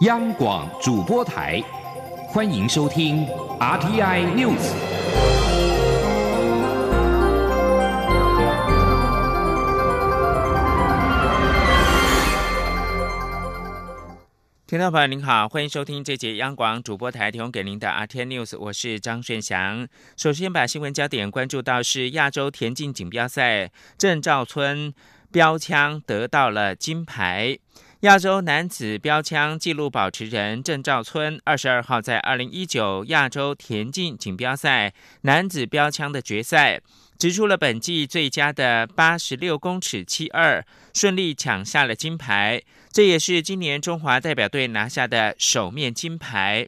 央广主播台，欢迎收听 RTI News。听众朋友您好，欢迎收听这节央广主播台提供给您的 RTI News，我是张顺祥。首先把新闻焦点关注到是亚洲田径锦标赛，郑兆春标枪得到了金牌。亚洲男子标枪纪录保持人郑兆村，二十二号在二零一九亚洲田径锦标赛男子标枪的决赛，掷出了本季最佳的八十六公尺七二，顺利抢下了金牌。这也是今年中华代表队拿下的首面金牌。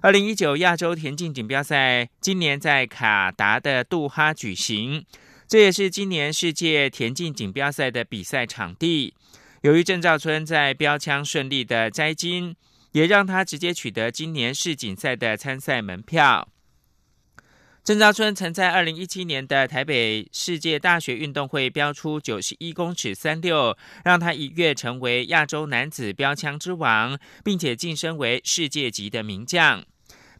二零一九亚洲田径锦标赛今年在卡达的杜哈举行，这也是今年世界田径锦标赛的比赛场地。由于郑兆春在标枪顺利的摘金，也让他直接取得今年世锦赛的参赛门票。郑兆春曾在二零一七年的台北世界大学运动会标出九十一公尺三六，让他一跃成为亚洲男子标枪之王，并且晋升为世界级的名将。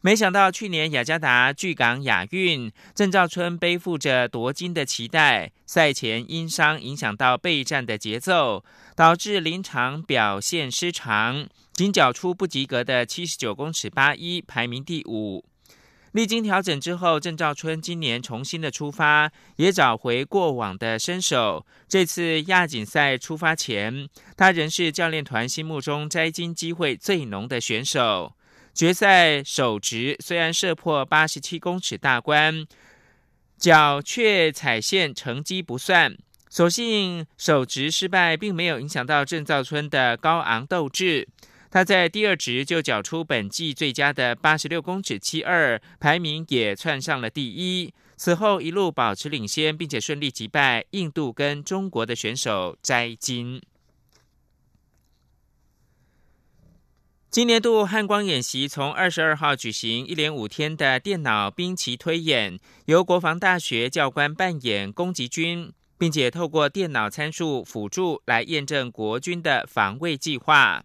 没想到去年雅加达巨港亚运，郑兆春背负着夺金的期待，赛前因伤影响到备战的节奏，导致临场表现失常，仅缴出不及格的七十九公尺八一，排名第五。历经调整之后，郑兆春今年重新的出发，也找回过往的身手。这次亚锦赛出发前，他仍是教练团心目中摘金机会最浓的选手。决赛首值虽然射破八十七公尺大关，脚却踩线，成绩不算。所幸首值失败，并没有影响到郑兆春的高昂斗志。他在第二值就缴出本季最佳的八十六公尺七二，排名也窜上了第一。此后一路保持领先，并且顺利击败印度跟中国的选手摘金。今年度汉光演习从二十二号举行，一连五天的电脑兵棋推演，由国防大学教官扮演攻击军，并且透过电脑参数辅助来验证国军的防卫计划。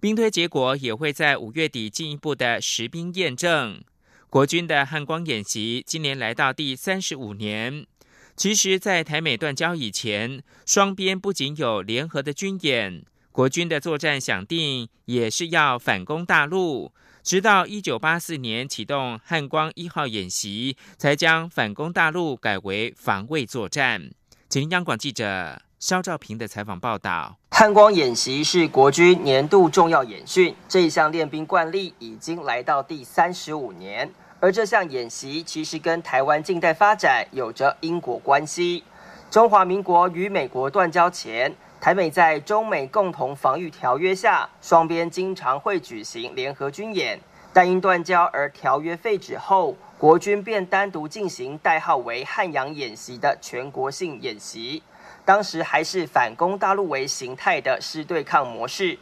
兵推结果也会在五月底进一步的实兵验证。国军的汉光演习今年来到第三十五年。其实，在台美断交以前，双边不仅有联合的军演。国军的作战想定也是要反攻大陆，直到一九八四年启动汉光一号演习，才将反攻大陆改为防卫作战。请央广记者肖兆平的采访报道。汉光演习是国军年度重要演训，这一项练兵惯例已经来到第三十五年，而这项演习其实跟台湾近代发展有着因果关系。中华民国与美国断交前。台美在中美共同防御条约下，双边经常会举行联合军演，但因断交而条约废止后，国军便单独进行代号为汉阳演习的全国性演习。当时还是反攻大陆为形态的师对抗模式。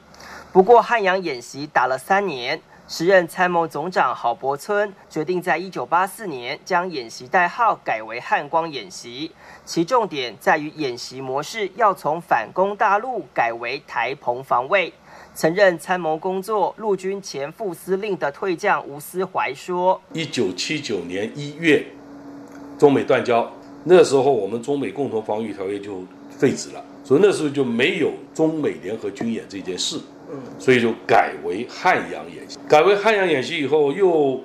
不过汉阳演习打了三年。时任参谋总长郝柏村决定在一九八四年将演习代号改为汉光演习，其重点在于演习模式要从反攻大陆改为台澎防卫。曾任参谋工作陆军前副司令的退将吴思怀说：“一九七九年一月，中美断交，那时候我们中美共同防御条约就废止了，所以那时候就没有中美联合军演这件事。”所以就改为汉阳演习。改为汉阳演习以后，又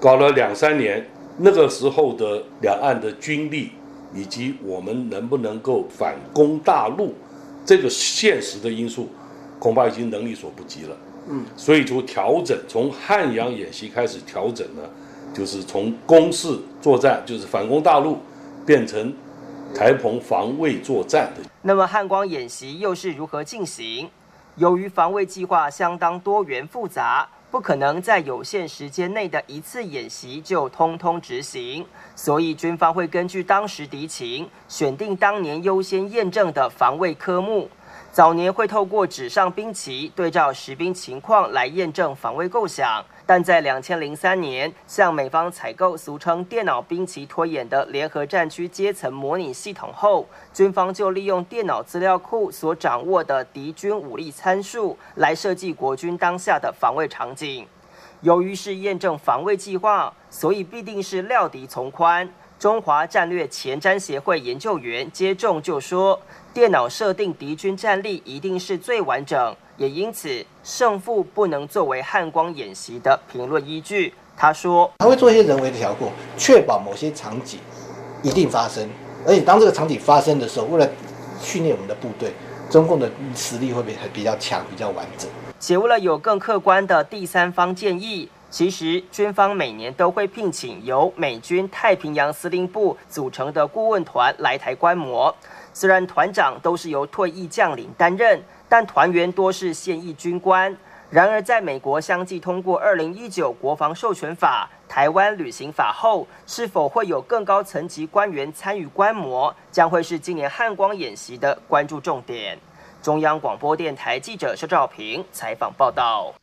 搞了两三年。那个时候的两岸的军力，以及我们能不能够反攻大陆，这个现实的因素，恐怕已经能力所不及了。嗯，所以就调整，从汉阳演习开始调整呢，就是从攻势作战，就是反攻大陆，变成台澎防卫作战的。那么汉光演习又是如何进行？由于防卫计划相当多元复杂，不可能在有限时间内的一次演习就通通执行，所以军方会根据当时敌情，选定当年优先验证的防卫科目。早年会透过纸上兵棋对照实兵情况来验证防卫构想，但在两千零三年向美方采购俗称电脑兵棋推演的联合战区阶层模拟系统后，军方就利用电脑资料库所掌握的敌军武力参数来设计国军当下的防卫场景。由于是验证防卫计划，所以必定是料敌从宽。中华战略前瞻协会研究员接种就说。电脑设定敌军战力一定是最完整，也因此胜负不能作为汉光演习的评论依据。他说，他会做一些人为的调控，确保某些场景一定发生，而且当这个场景发生的时候，为了训练我们的部队，中共的实力会比比较强、比较完整。且为了有更客观的第三方建议，其实军方每年都会聘请由美军太平洋司令部组成的顾问团来台观摩。虽然团长都是由退役将领担任，但团员多是现役军官。然而，在美国相继通过二零一九国防授权法、台湾旅行法后，是否会有更高层级官员参与观摩，将会是今年汉光演习的关注重点。中央广播电台记者肖兆平采访报道。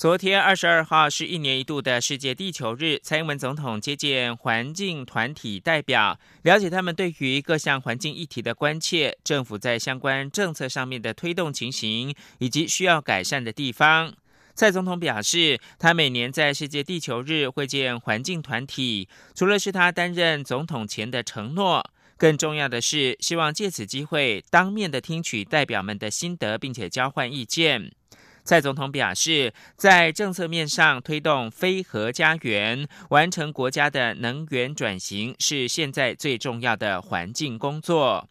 昨天二十二号是一年一度的世界地球日，蔡英文总统接见环境团体代表，了解他们对于各项环境议题的关切，政府在相关政策上面的推动情形，以及需要改善的地方。蔡总统表示，他每年在世界地球日会见环境团体，除了是他担任总统前的承诺，更重要的是希望借此机会当面的听取代表们的心得，并且交换意见。蔡总统表示，在政策面上推动非核家园，完成国家的能源转型，是现在最重要的环境工作。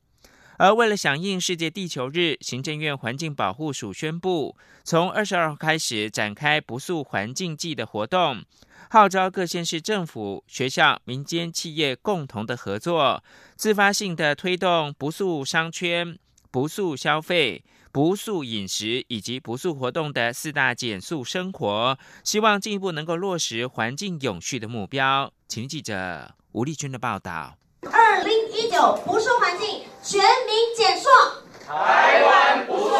而为了响应世界地球日，行政院环境保护署宣布，从二十二号开始展开不速环境季的活动，号召各县市政府、学校、民间企业共同的合作，自发性的推动不速商圈、不速消费。不素饮食以及不素活动的四大减速生活，希望进一步能够落实环境永续的目标。请记者吴丽君的报道。二零一九不素环境全民减塑，台湾不素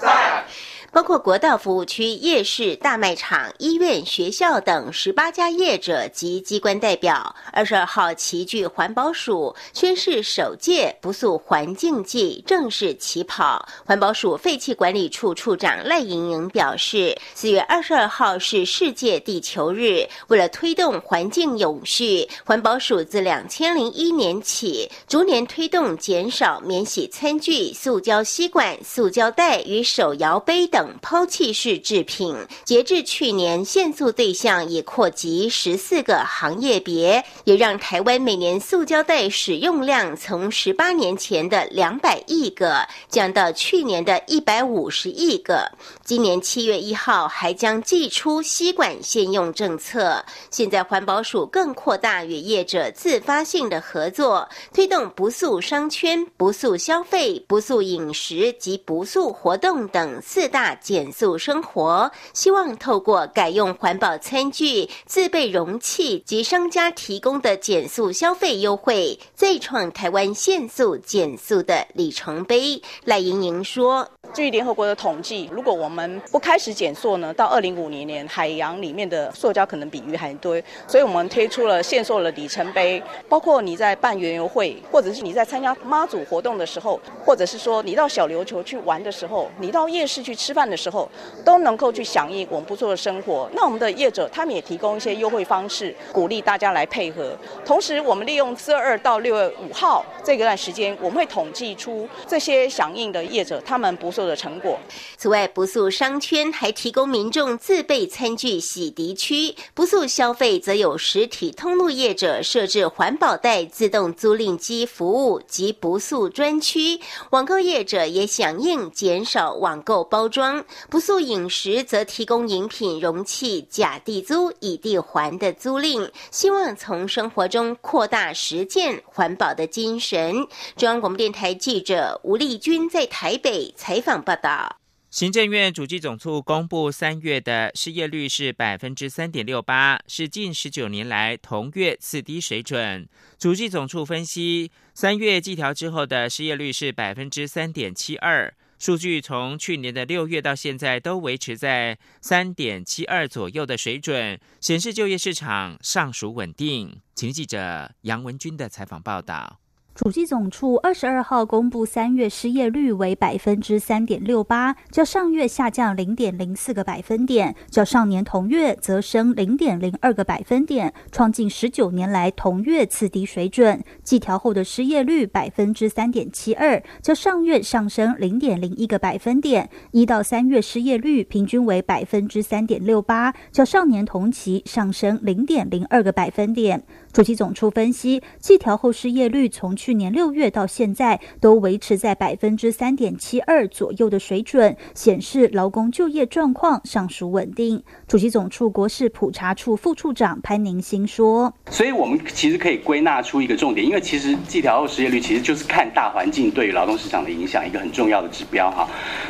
在。包括国道服务区、夜市、大卖场、医院、学校等十八家业者及机关代表，二十二号齐聚环保署，宣誓首届不塑环境季正式起跑。环保署废气管理处处长赖莹莹表示，四月二十二号是世界地球日，为了推动环境永续，环保署自两千零一年起，逐年推动减少免洗餐具、塑胶吸管、塑胶袋与手摇杯等。等抛弃式制品，截至去年，限塑对象已扩及十四个行业别，也让台湾每年塑胶袋使用量从十八年前的两百亿个降到去年的一百五十亿个。今年七月一号还将寄出吸管限用政策。现在环保署更扩大与业者自发性的合作，推动不塑商圈、不塑消费、不塑饮食及不塑活动等四大。减速生活，希望透过改用环保餐具、自备容器及商家提供的减速消费优惠，再创台湾限速减速的里程碑。赖莹莹说：“据联合国的统计，如果我们不开始减速呢，到二零五零年，海洋里面的塑胶可能比鱼还多。所以我们推出了限塑的里程碑，包括你在办园游会，或者是你在参加妈祖活动的时候，或者是说你到小琉球去玩的时候，你到夜市去吃饭。”的时候都能够去响应我们不错的生活。那我们的业者他们也提供一些优惠方式，鼓励大家来配合。同时，我们利用四月二到六月五号这一段时间，我们会统计出这些响应的业者他们不错的成果。此外，不速商圈还提供民众自备餐具洗涤区；不速消费则有实体通路业者设置环保袋自动租赁机服务及不速专区。网购业者也响应，减少网购包装。不素饮食则提供饮品容器假地租以地还的租赁，希望从生活中扩大实践环保的精神。中央广播电台记者吴丽君在台北采访报道。行政院主计总处公布三月的失业率是百分之三点六八，是近十九年来同月次低水准。主计总处分析，三月计调之后的失业率是百分之三点七二。数据从去年的六月到现在都维持在三点七二左右的水准，显示就业市场尚属稳定。请记者杨文军的采访报道。主计总处二十二号公布，三月失业率为百分之三点六八，较上月下降零点零四个百分点，较上年同月则升零点零二个百分点，创近十九年来同月次低水准。计调后的失业率百分之三点七二，较上月上升零点零一个百分点。一到三月失业率平均为百分之三点六八，较上年同期上升零点零二个百分点。主计总处分析，计调后失业率从去年六月到现在都维持在百分之三点七二左右的水准，显示劳工就业状况尚属稳定。主计总处国事普查处副处长潘宁新说：“所以我们其实可以归纳出一个重点，因为其实计调后失业率其实就是看大环境对于劳动市场的影响一个很重要的指标哈。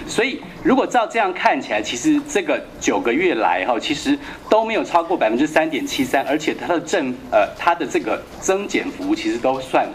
所以如果照这样看起来，其实这个九个月来哈，其实都没有超过百分之三点七三，而且它的正呃它。”它的这个增减幅其实都算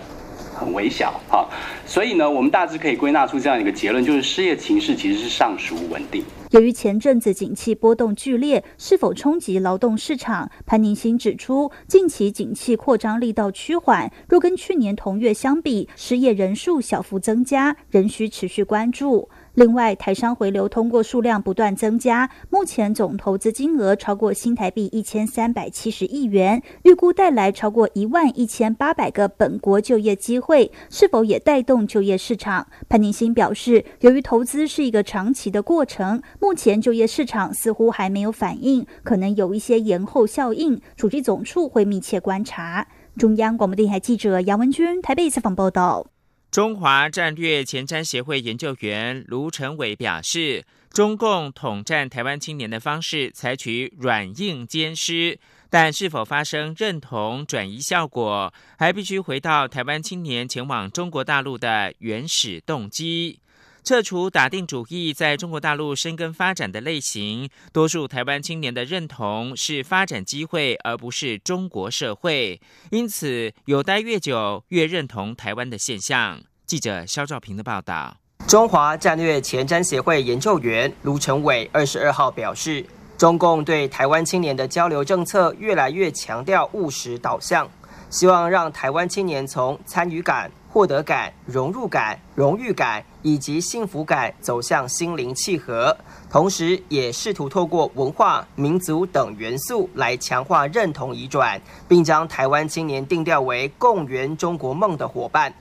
很微小哈，所以呢，我们大致可以归纳出这样一个结论，就是失业情势其实是尚属稳定。由于前阵子景气波动剧烈，是否冲击劳动市场？潘宁新指出，近期景气扩张力道趋缓，若跟去年同月相比，失业人数小幅增加，仍需持续关注。另外，台商回流通过数量不断增加，目前总投资金额超过新台币一千三百七十亿元，预估带来超过一万一千八百个本国就业机会，是否也带动就业市场？潘宁新表示，由于投资是一个长期的过程，目前就业市场似乎还没有反应，可能有一些延后效应，主计总处会密切观察。中央广播电台记者杨文君台北采访报道。中华战略前瞻协会研究员卢成伟表示，中共统战台湾青年的方式采取软硬兼施，但是否发生认同转移效果，还必须回到台湾青年前往中国大陆的原始动机。撤除打定主意在中国大陆生根发展的类型，多数台湾青年的认同是发展机会，而不是中国社会。因此，有待越久越认同台湾的现象。记者肖兆平的报道。中华战略前瞻协会研究员卢成伟二十二号表示，中共对台湾青年的交流政策越来越强调务实导向，希望让台湾青年从参与感。获得感、融入感、荣誉感以及幸福感走向心灵契合，同时也试图透过文化、民族等元素来强化认同移转，并将台湾青年定调为共圆中国梦的伙伴。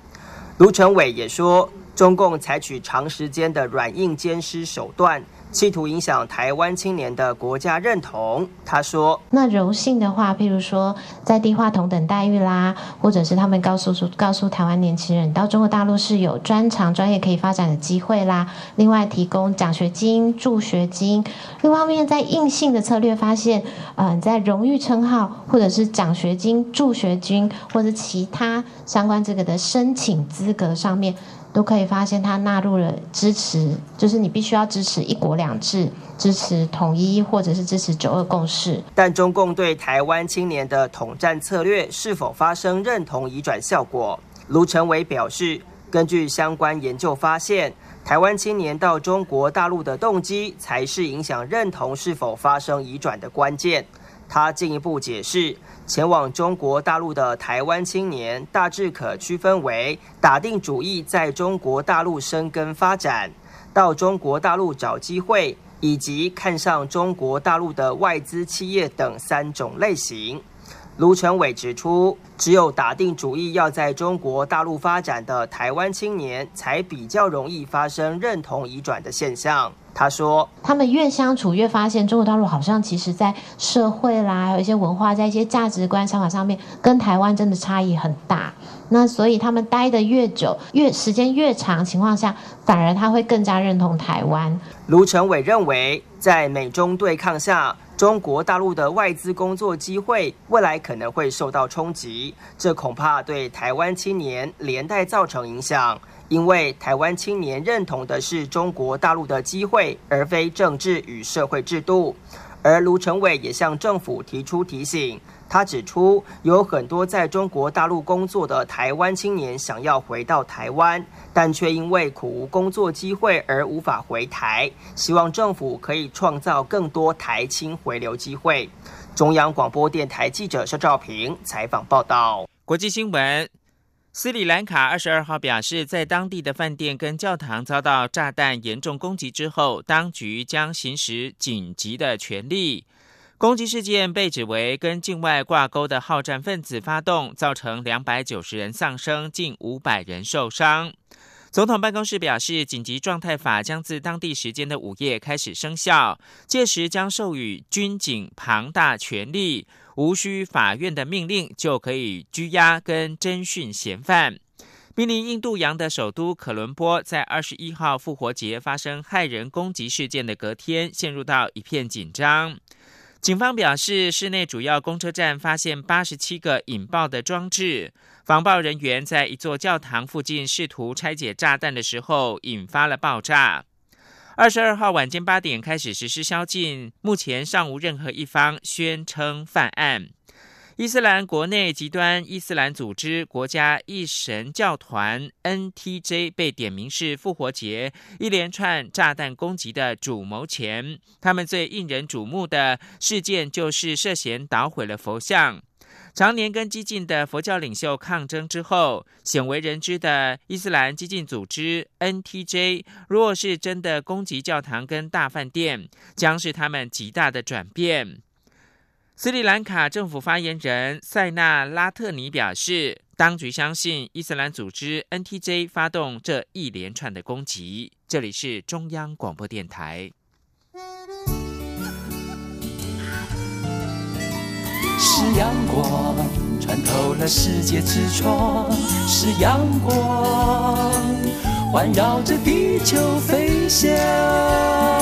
卢成伟也说，中共采取长时间的软硬兼施手段。企图影响台湾青年的国家认同。他说：“那柔性的话，譬如说在地化同等待遇啦，或者是他们告诉告诉台湾年轻人，到中国大陆是有专长专业可以发展的机会啦。另外提供奖学金、助学金。另外一方面，在硬性的策略发现，嗯，在荣誉称号或者是奖学金、助学金或者其他相关这个的申请资格上面。”都可以发现，它纳入了支持，就是你必须要支持一国两制，支持统一，或者是支持九二共识。但中共对台湾青年的统战策略是否发生认同移转效果？卢成伟表示，根据相关研究发现，台湾青年到中国大陆的动机才是影响认同是否发生移转的关键。他进一步解释。前往中国大陆的台湾青年大致可区分为打定主意在中国大陆生根发展、到中国大陆找机会，以及看上中国大陆的外资企业等三种类型。卢成伟指出，只有打定主意要在中国大陆发展的台湾青年，才比较容易发生认同移转的现象。他说：“他们越相处，越发现中国大陆好像其实在社会啦，还有一些文化，在一些价值观想法上面，跟台湾真的差异很大。那所以他们待的越久，越时间越长情况下，反而他会更加认同台湾。”卢成伟认为，在美中对抗下，中国大陆的外资工作机会未来可能会受到冲击，这恐怕对台湾青年连带造成影响。因为台湾青年认同的是中国大陆的机会，而非政治与社会制度。而卢成伟也向政府提出提醒。他指出，有很多在中国大陆工作的台湾青年想要回到台湾，但却因为苦无工作机会而无法回台。希望政府可以创造更多台青回流机会。中央广播电台记者肖兆平采访报道。国际新闻。斯里兰卡二十二号表示，在当地的饭店跟教堂遭到炸弹严重攻击之后，当局将行使紧急的权利。攻击事件被指为跟境外挂钩的好战分子发动，造成两百九十人丧生，近五百人受伤。总统办公室表示，紧急状态法将自当地时间的午夜开始生效，届时将授予军警庞大权力。无需法院的命令就可以拘押跟侦讯嫌犯。濒临印度洋的首都可伦坡，在二十一号复活节发生骇人攻击事件的隔天，陷入到一片紧张。警方表示，市内主要公车站发现八十七个引爆的装置，防爆人员在一座教堂附近试图拆解炸弹的时候，引发了爆炸。二十二号晚间八点开始实施宵禁，目前尚无任何一方宣称犯案。伊斯兰国内极端伊斯兰组织国家一神教团 （NTJ） 被点名是复活节一连串炸弹攻击的主谋前，他们最引人瞩目的事件就是涉嫌捣毁了佛像。常年跟激进的佛教领袖抗争之后，鲜为人知的伊斯兰激进组织 NTJ，若是真的攻击教堂跟大饭店，将是他们极大的转变。斯里兰卡政府发言人塞纳拉特尼表示，当局相信伊斯兰组织 NTJ 发动这一连串的攻击。这里是中央广播电台。是阳光穿透了世界之窗，是阳光环绕着地球飞翔。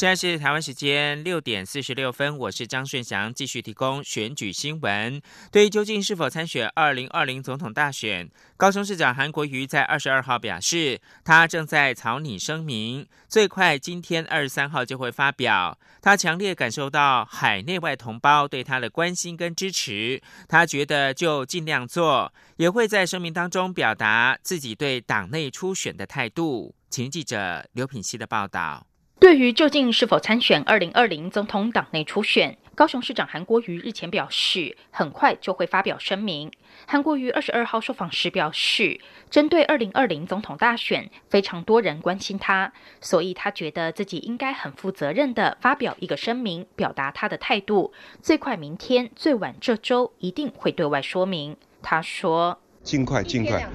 现在是台湾时间六点四十六分，我是张顺祥，继续提供选举新闻。对于究竟是否参选二零二零总统大选，高雄市长韩国瑜在二十二号表示，他正在草拟声明，最快今天二十三号就会发表。他强烈感受到海内外同胞对他的关心跟支持，他觉得就尽量做，也会在声明当中表达自己对党内初选的态度。请记者刘品熙的报道。对于究竟是否参选二零二零总统党内初选，高雄市长韩国瑜日前表示，很快就会发表声明。韩国瑜二十二号受访时表示，针对二零二零总统大选，非常多人关心他，所以他觉得自己应该很负责任的发表一个声明，表达他的态度。最快明天，最晚这周一定会对外说明。他说：“尽快，尽快。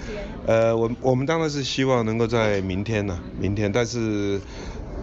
呃，我我们当然是希望能够在明天呢，明天，但是。”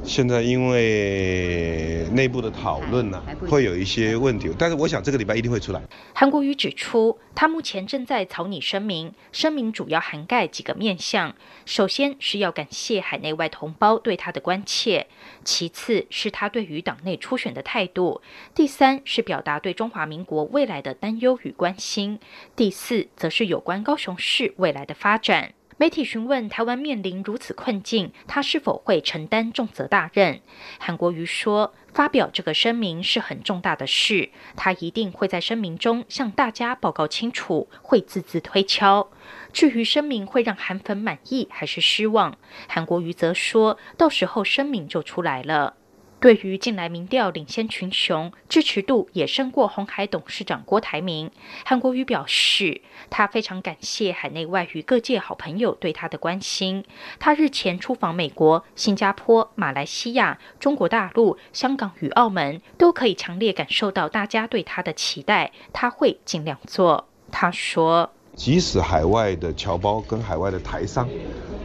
现在因为内部的讨论呢，会有一些问题，但是我想这个礼拜一定会出来。韩国瑜指出，他目前正在草拟声明，声明主要涵盖几个面向：首先是要感谢海内外同胞对他的关切；其次是他对于党内初选的态度；第三是表达对中华民国未来的担忧与关心；第四则是有关高雄市未来的发展。媒体询问台湾面临如此困境，他是否会承担重责大任？韩国瑜说：“发表这个声明是很重大的事，他一定会在声明中向大家报告清楚，会字字推敲。至于声明会让韩粉满意还是失望，韩国瑜则说到时候声明就出来了。”对于近来民调领先群雄，支持度也胜过红海董事长郭台铭，韩国瑜表示，他非常感谢海内外与各界好朋友对他的关心。他日前出访美国、新加坡、马来西亚、中国大陆、香港与澳门，都可以强烈感受到大家对他的期待，他会尽量做。他说，即使海外的侨胞跟海外的台商，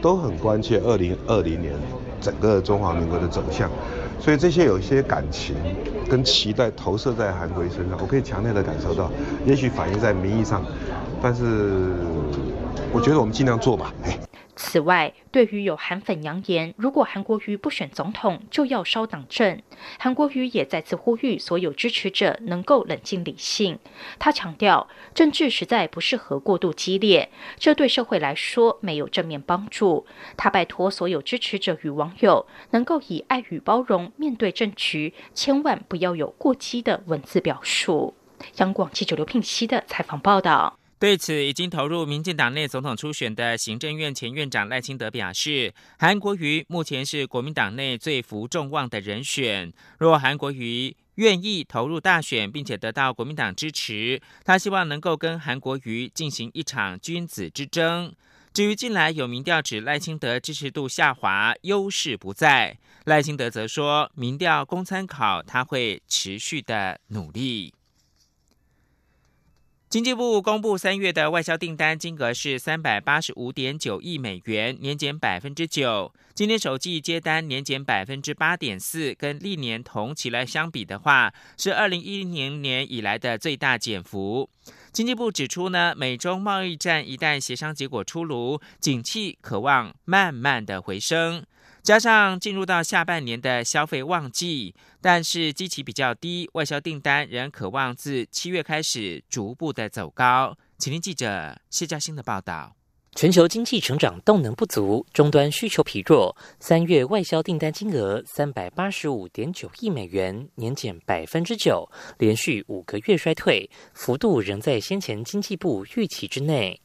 都很关切二零二零年整个中华民国的走向。所以这些有一些感情跟期待投射在韩国瑜身上，我可以强烈的感受到，也许反映在民意上，但是我觉得我们尽量做吧。哎此外，对于有韩粉扬言，如果韩国瑜不选总统，就要烧党政，韩国瑜也再次呼吁所有支持者能够冷静理性。他强调，政治实在不适合过度激烈，这对社会来说没有正面帮助。他拜托所有支持者与网友，能够以爱与包容面对政局，千万不要有过激的文字表述。央广记者刘聘熙的采访报道。对此，已经投入民进党内总统初选的行政院前院长赖清德表示，韩国瑜目前是国民党内最负众望的人选。若韩国瑜愿意投入大选，并且得到国民党支持，他希望能够跟韩国瑜进行一场君子之争。至于近来有民调指赖清德支持度下滑，优势不在，赖清德则说，民调供参考，他会持续的努力。经济部公布三月的外销订单金额是三百八十五点九亿美元，年减百分之九。今年首季接单年减百分之八点四，跟历年同期来相比的话，是二零一零年以来的最大减幅。经济部指出呢，美中贸易战一旦协商结果出炉，景气渴望慢慢的回升。加上进入到下半年的消费旺季，但是基期比较低，外销订单仍渴望自七月开始逐步的走高。请听记者谢嘉欣的报道：全球经济成长动能不足，终端需求疲弱，三月外销订单金额三百八十五点九亿美元，年减百分之九，连续五个月衰退，幅度仍在先前经济部预期之内。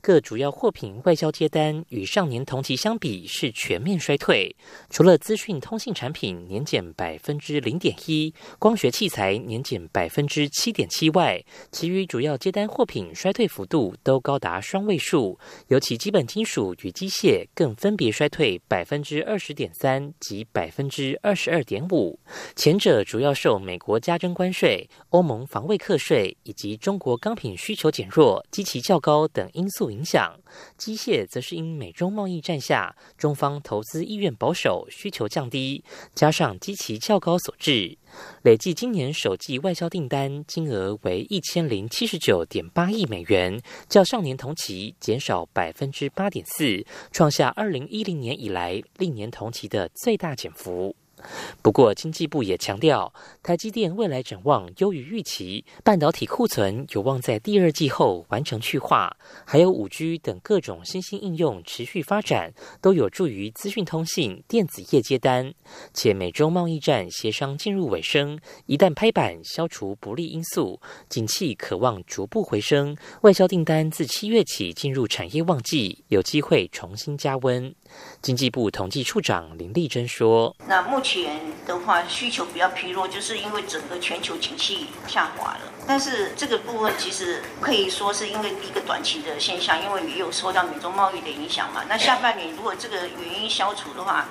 各主要货品外销接单与上年同期相比是全面衰退，除了资讯通信产品年减百分之零点一，光学器材年减百分之七点七外，其余主要接单货品衰退幅度都高达双位数，尤其基本金属与机械更分别衰退百分之二十点三及百分之二十二点五。前者主要受美国加征关税、欧盟防卫课税以及中国钢品需求减弱、基期较高等因。素影响，机械则是因美中贸易战下中方投资意愿保守、需求降低，加上基期较高所致。累计今年首季外销订单金额为一千零七十九点八亿美元，较上年同期减少百分之八点四，创下二零一零年以来历年同期的最大减幅。不过，经济部也强调，台积电未来展望优于预期，半导体库存有望在第二季后完成去化，还有五 G 等各种新兴应用持续发展，都有助于资讯通信电子业接单。且美洲贸易战协商进入尾声，一旦拍板消除不利因素，景气可望逐步回升，外销订单自七月起进入产业旺季，有机会重新加温。经济部统计处长林丽珍说：“那目前的话，需求比较疲弱，就是因为整个全球景气下滑了。但是这个部分其实可以说是因为一个短期的现象，因为也有受到美中贸易的影响嘛。那下半年如果这个原因消除的话，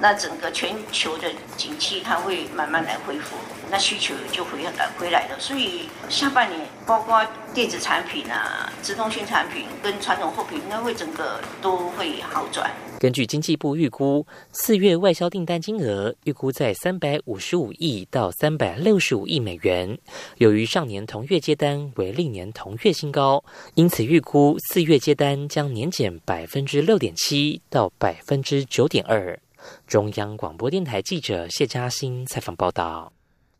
那整个全球的景气它会慢慢来恢复。”那需求就回来回来了，所以下半年包括电子产品啊、自动性产品跟传统货品，应该会整个都会好转。根据经济部预估，四月外销订单金额预估在三百五十五亿到三百六十五亿美元，由于上年同月接单为历年同月新高，因此预估四月接单将年减百分之六点七到百分之九点二。中央广播电台记者谢嘉欣采访报道。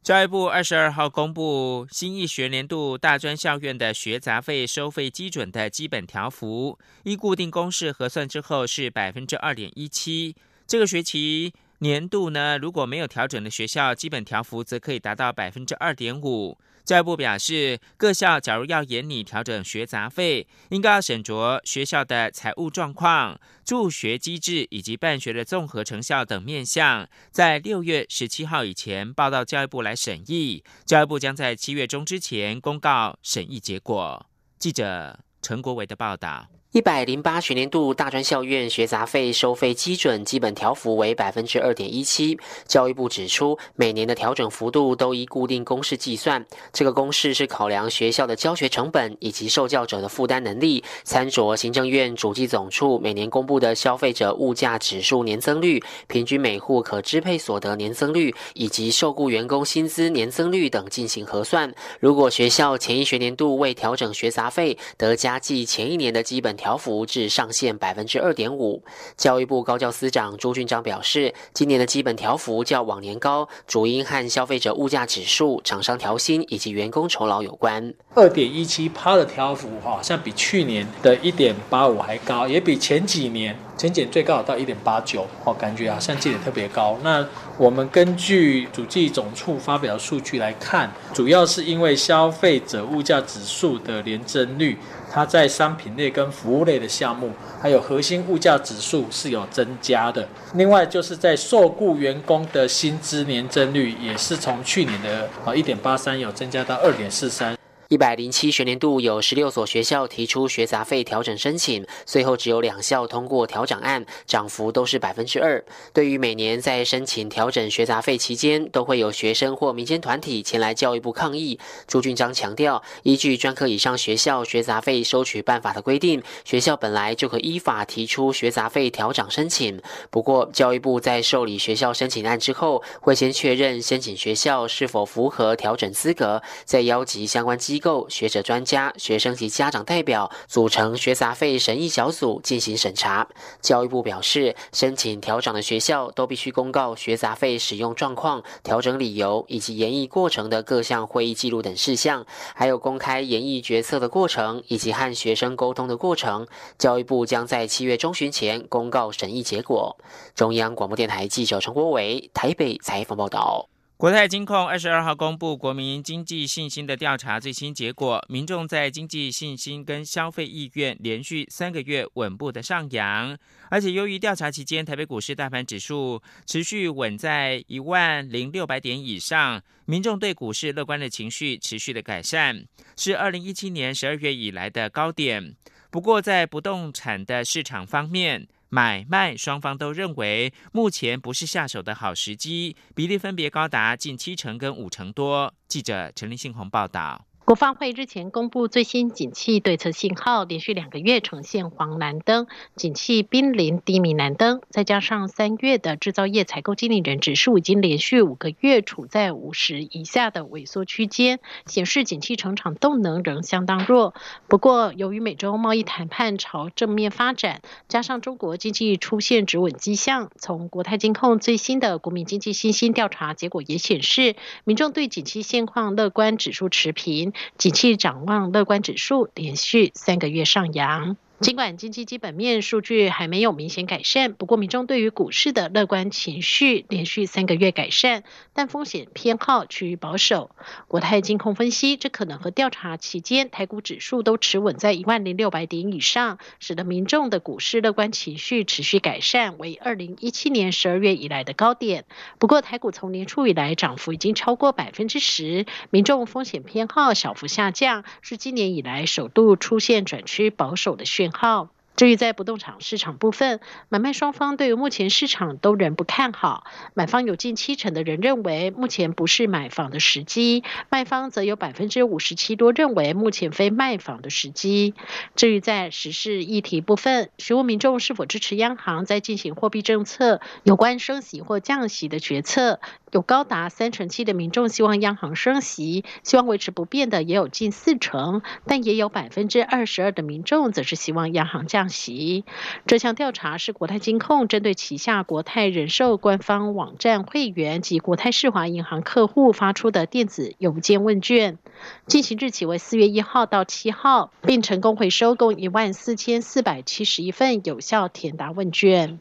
教育部二十二号公布新一学年度大专校院的学杂费收费基准的基本条幅，依固定公式核算之后是百分之二点一七。这个学期年度呢，如果没有调整的学校，基本条幅则可以达到百分之二点五。教育部表示，各校假如要严拟调整学杂费，应该要审酌学校的财务状况、助学机制以及办学的综合成效等面向，在六月十七号以前报到教育部来审议。教育部将在七月中之前公告审议结果。记者陈国维的报道。一百零八学年度大专校院学杂费收费基准基本条幅为百分之二点一七。教育部指出，每年的调整幅度都依固定公式计算，这个公式是考量学校的教学成本以及受教者的负担能力，参酌行政院主计总处每年公布的消费者物价指数年增率、平均每户可支配所得年增率以及受雇员工薪资年增率等进行核算。如果学校前一学年度未调整学杂费，得加计前一年的基本条。调幅至上限百分之二点五。教育部高教司长朱俊章表示，今年的基本调幅较往年高，主因和消费者物价指数、厂商调薪以及员工酬劳有关。二点一七趴的调幅，好像比去年的一点八五还高，也比前几年。前检最高到一点八九，哦，感觉好像记得特别高。那我们根据主计总处发表的数据来看，主要是因为消费者物价指数的年增率，它在商品类跟服务类的项目，还有核心物价指数是有增加的。另外就是在受雇员工的薪资年增率，也是从去年的啊一点八三有增加到二点四三。一百零七学年度有十六所学校提出学杂费调整申请，最后只有两校通过调整案，涨幅都是百分之二。对于每年在申请调整学杂费期间，都会有学生或民间团体前来教育部抗议，朱俊章强调，依据专科以上学校学杂费收取办法的规定，学校本来就可依法提出学杂费调整申请。不过，教育部在受理学校申请案之后，会先确认申请学校是否符合调整资格，再邀集相关机。机构、学者、专家、学生及家长代表组成学杂费审议小组进行审查。教育部表示，申请调整的学校都必须公告学杂费使用状况、调整理由以及研议过程的各项会议记录等事项，还有公开研议决策的过程以及和学生沟通的过程。教育部将在七月中旬前公告审议结果。中央广播电台记者陈国伟台北采访报道。国泰金控二十二号公布国民经济信心的调查最新结果，民众在经济信心跟消费意愿连续三个月稳步的上扬，而且由于调查期间台北股市大盘指数持续稳在一万零六百点以上，民众对股市乐观的情绪持续的改善，是二零一七年十二月以来的高点。不过在不动产的市场方面，买卖双方都认为目前不是下手的好时机，比例分别高达近七成跟五成多。记者陈立信洪报道。国发会日前公布最新景气对策信号，连续两个月呈现黄蓝灯，景气濒临低迷蓝灯。再加上三月的制造业采购经理人指数已经连续五个月处在五十以下的萎缩区间，显示景气成长动能仍相当弱。不过，由于美洲贸易谈判朝正面发展，加上中国经济出现止稳迹象，从国泰金控最新的国民经济信心调查结果也显示，民众对景气现况乐观指数持平。景气展望乐观指数连续三个月上扬。尽管经济基本面数据还没有明显改善，不过民众对于股市的乐观情绪连续三个月改善，但风险偏好趋于保守。国泰金控分析，这可能和调查期间台股指数都持稳在一万零六百点以上，使得民众的股市乐观情绪持续改善，为二零一七年十二月以来的高点。不过台股从年初以来涨幅已经超过百分之十，民众风险偏好小幅下降，是今年以来首度出现转趋保守的讯。号。至于在不动产市场部分，买卖双方对于目前市场都仍不看好。买方有近七成的人认为目前不是买房的时机，卖方则有百分之五十七多认为目前非卖房的时机。至于在时事议题部分，询问民众是否支持央行在进行货币政策有关升息或降息的决策，有高达三成七的民众希望央行升息，希望维持不变的也有近四成，但也有百分之二十二的民众则是希望央行降。席这项调查是国泰金控针对旗下国泰人寿官方网站会员及国泰世华银行客户发出的电子邮件问卷，进行日期为四月一号到七号，并成功回收共一万四千四百七十一份有效填答问卷。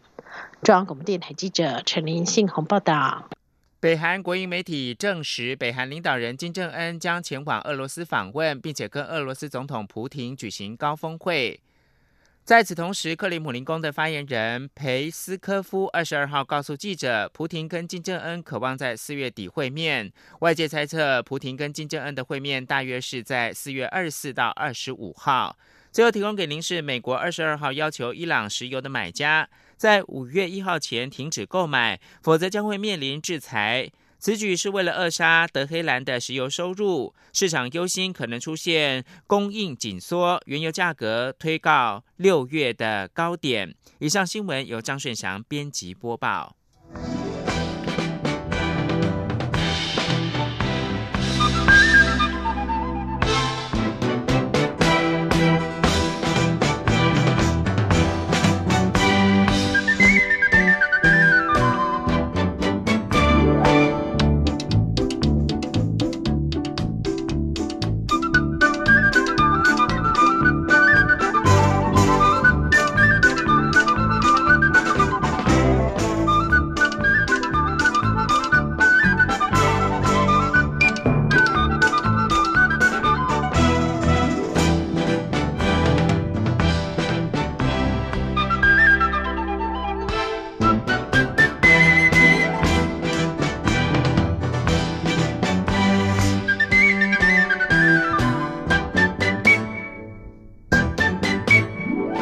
中央广播电台记者陈林信宏报道。北韩国营媒体证实，北韩领导人金正恩将前往俄罗斯访问，并且跟俄罗斯总统普廷举行高峰会。在此同时，克里姆林宫的发言人裴斯科夫二十二号告诉记者，普廷跟金正恩渴望在四月底会面。外界猜测，普廷跟金正恩的会面大约是在四月二十四到二十五号。最后提供给您是，美国二十二号要求伊朗石油的买家在五月一号前停止购买，否则将会面临制裁。此举是为了扼杀德黑兰的石油收入，市场忧心可能出现供应紧缩，原油价格推告六月的高点。以上新闻由张顺祥编辑播报。